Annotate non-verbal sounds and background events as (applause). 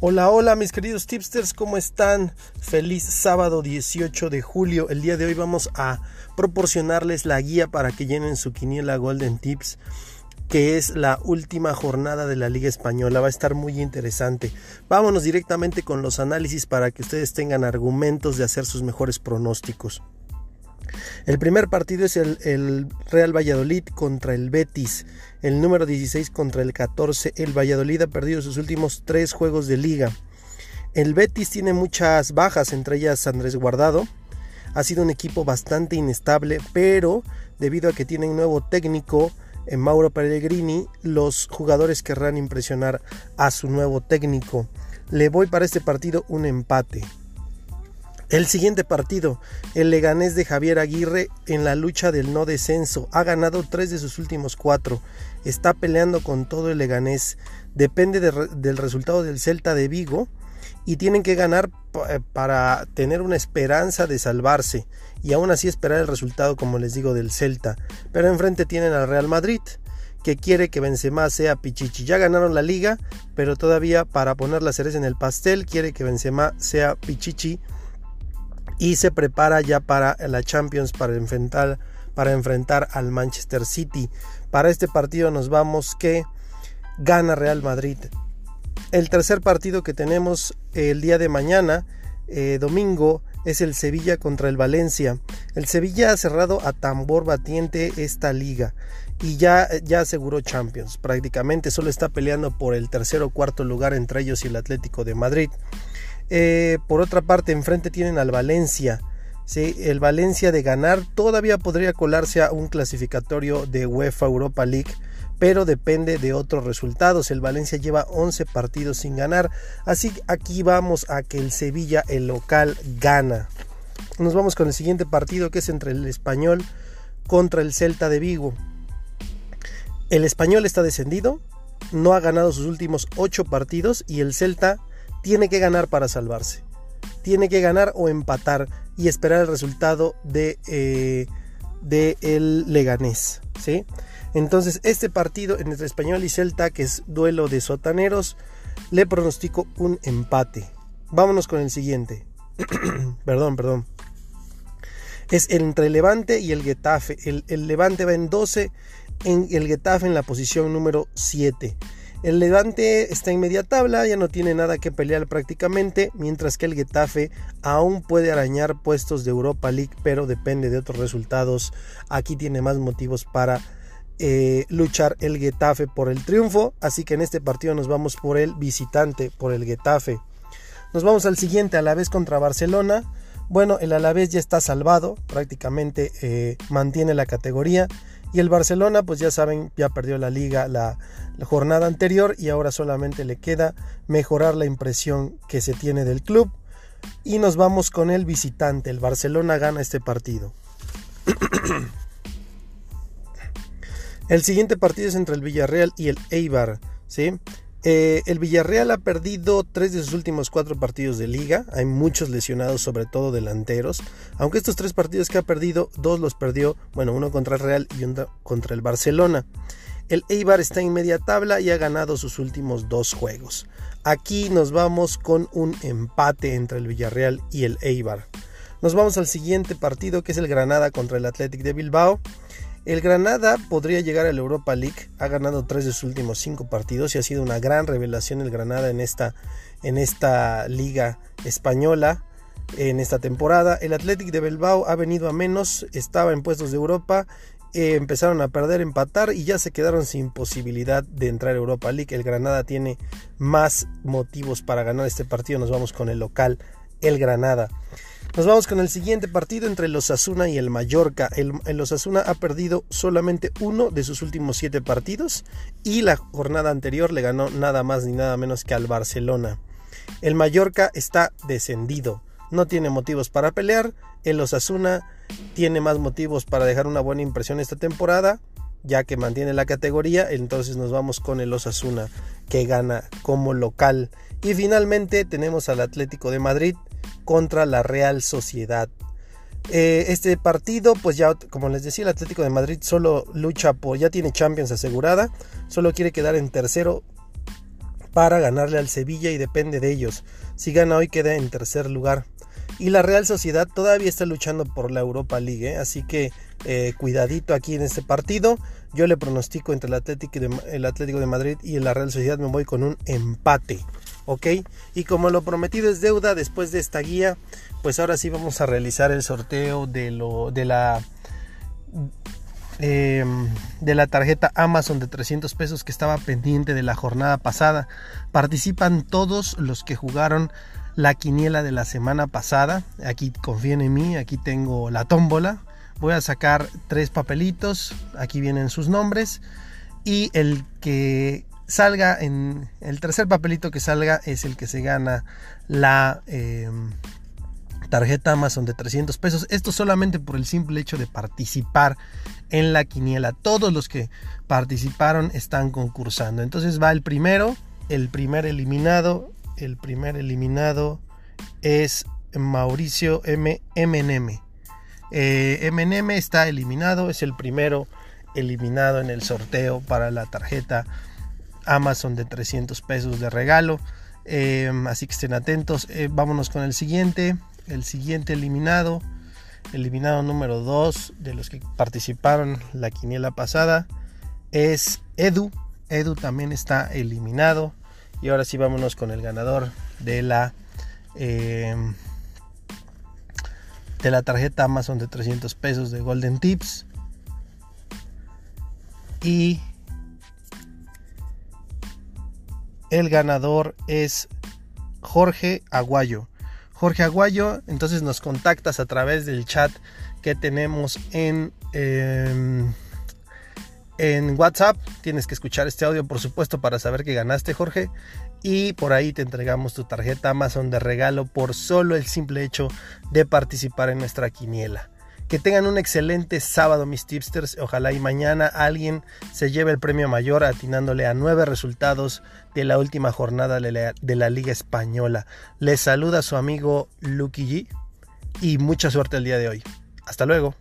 Hola, hola mis queridos tipsters, ¿cómo están? Feliz sábado 18 de julio. El día de hoy vamos a proporcionarles la guía para que llenen su quiniela Golden Tips, que es la última jornada de la Liga Española. Va a estar muy interesante. Vámonos directamente con los análisis para que ustedes tengan argumentos de hacer sus mejores pronósticos. El primer partido es el, Real Valladolid contra el Betis. El número 16 contra el 14. El Valladolid ha perdido sus últimos tres juegos de liga. El Betis tiene muchas bajas, entre ellas Andrés Guardado. Ha sido un equipo bastante inestable, pero debido a que tienen nuevo técnico, en eh, Mauro Pellegrini, los jugadores querrán impresionar a su nuevo técnico. Le voy para este partido un empate. El siguiente partido, el Leganés de Javier Aguirre en la lucha del no descenso. Ha ganado tres de sus últimos cuatro. Está peleando con todo el Leganés. Depende del resultado del Celta de Vigo y tienen que ganar eh, para tener una esperanza de salvarse y aún así esperar el resultado, como les digo, del Celta. Pero enfrente tienen al Real Madrid que quiere que Benzema sea Pichichi. Ya ganaron la liga, pero todavía para poner la cereza en el pastel quiere que Benzema sea Pichichi y se prepara ya para la Champions para enfrentar, para enfrentar al Manchester City. Para este partido nos vamos que gana Real Madrid. El tercer partido que tenemos el día de mañana, eh, domingo, es el Sevilla contra el Valencia. El Sevilla ha cerrado a tambor batiente esta liga y ya, ya aseguró Champions. Prácticamente solo está peleando por el tercer o cuarto lugar entre ellos y el Atlético de Madrid. Eh, por otra parte, enfrente tienen al Valencia. ¿sí? El Valencia de ganar todavía podría colarse a un clasificatorio de UEFA Europa League, pero depende de otros resultados. El Valencia lleva 11 partidos sin ganar, así que aquí vamos a que el Sevilla, el local, gana. Nos vamos con el siguiente partido que es entre el español contra el Celta de Vigo. El español está descendido, no ha ganado sus últimos 8 partidos y el Celta tiene que ganar para salvarse. Tiene que ganar o empatar y esperar el resultado de, eh, de el Leganés. ¿sí? Entonces, este partido entre Español y Celta, que es duelo de sotaneros, le pronostico un empate. Vámonos con el siguiente. (clears throat) perdón, perdón. Es entre el Levante y el Getafe. El, el Levante va en 12, en el Getafe en la posición número 7. El Levante está en media tabla, ya no tiene nada que pelear prácticamente, mientras que el Getafe aún puede arañar puestos de Europa League, pero depende de otros resultados. Aquí tiene más motivos para eh, luchar el Getafe por el triunfo, así que en este partido nos vamos por el visitante, por el Getafe. Nos vamos al siguiente, a la vez contra Barcelona. Bueno, el Alavés ya está salvado, prácticamente eh, mantiene la categoría y el Barcelona, pues ya saben, ya perdió la liga la, jornada anterior y ahora solamente le queda mejorar la impresión que se tiene del club. Y nos vamos con el visitante. El Barcelona gana este partido. (clears throat) el siguiente partido es entre el Villarreal y el Eibar. ¿sí? Eh, el Villarreal ha perdido tres de sus últimos cuatro partidos de liga. Hay muchos lesionados, sobre todo delanteros. Aunque estos tres partidos que ha perdido, dos los perdió, bueno, uno contra el Real y uno contra el Barcelona. El Eibar está en media tabla y ha ganado sus últimos dos juegos. Aquí nos vamos con un empate entre el Villarreal y el Eibar. Nos vamos al siguiente partido que es el Granada contra el Athletic de Bilbao. El Granada podría llegar a la Europa League, ha ganado tres de sus últimos cinco partidos y ha sido una gran revelación el Granada en esta, en esta liga española en esta temporada. El Athletic de Bilbao ha venido a menos, estaba en puestos de Europa, eh, empezaron a perder, empatar y ya se quedaron sin posibilidad de entrar a Europa League. El Granada tiene más motivos para ganar este partido. Nos vamos con el local, el Granada. Nos vamos con el siguiente partido entre el Osasuna y el Mallorca. El, Osasuna ha perdido solamente uno de sus últimos siete partidos y la jornada anterior le ganó nada más ni nada menos que al Barcelona. El Mallorca está descendido, no tiene motivos para pelear. El Osasuna tiene más motivos para dejar una buena impresión esta temporada, ya que mantiene la categoría. Entonces nos vamos con el Osasuna que gana como local. Y finalmente tenemos al Atlético de Madrid contra la Real Sociedad. Eh, este partido, pues ya, como les decía, el Atlético de Madrid solo lucha por, ya tiene Champions asegurada, solo quiere quedar en tercero para ganarle al Sevilla y depende de ellos. Si gana hoy queda en tercer lugar. Y la Real Sociedad todavía está luchando por la Europa League, ¿eh? así que eh, cuidadito aquí en este partido. Yo le pronostico entre el Atlético, el Atlético de Madrid y la Real Sociedad me voy con un empate. ¿Ok? Y como lo prometido es deuda, después de esta guía, pues ahora sí vamos a realizar el sorteo de, lo, de la em, de la tarjeta Amazon de 300 pesos que estaba pendiente de la jornada pasada. Participan todos los que jugaron la quiniela de la semana pasada. Aquí confíen en mí, aquí tengo la tómbola. Voy a sacar tres papelitos, aquí vienen sus nombres y el que salga en el tercer papelito que salga es el que se gana la em, tarjeta Amazon de 300 pesos. Esto solamente por el simple hecho de participar en la quiniela. Todos los que participaron están concursando. Entonces va el primero, el primer eliminado. El primer eliminado es Mauricio M. MNM. Eh, MNM está eliminado, es el primero eliminado en el sorteo para la tarjeta Amazon de 300 pesos de regalo. Eh, así que estén atentos. Eh, vámonos con el siguiente. El siguiente eliminado. Eliminado número 2 de los que participaron la quiniela pasada es Edu. Edu también está eliminado. Y ahora sí vámonos con el ganador de la de la tarjeta Amazon de 300 pesos de Golden Tips. Y el ganador es Jorge Aguayo. Jorge Aguayo, entonces nos contactas a través del chat que tenemos en, em, en WhatsApp. Tienes que escuchar este audio, por supuesto, para saber que ganaste, Jorge y por ahí te entregamos tu tarjeta Amazon de regalo por solo el simple hecho de participar en nuestra quiniela. Que tengan un excelente sábado mis tipsters. Ojalá y mañana alguien se lleve el premio mayor atinándole a nueve resultados de la última jornada de la, Liga Española. Les saluda su amigo Lucky G y mucha suerte el día de hoy. Hasta luego.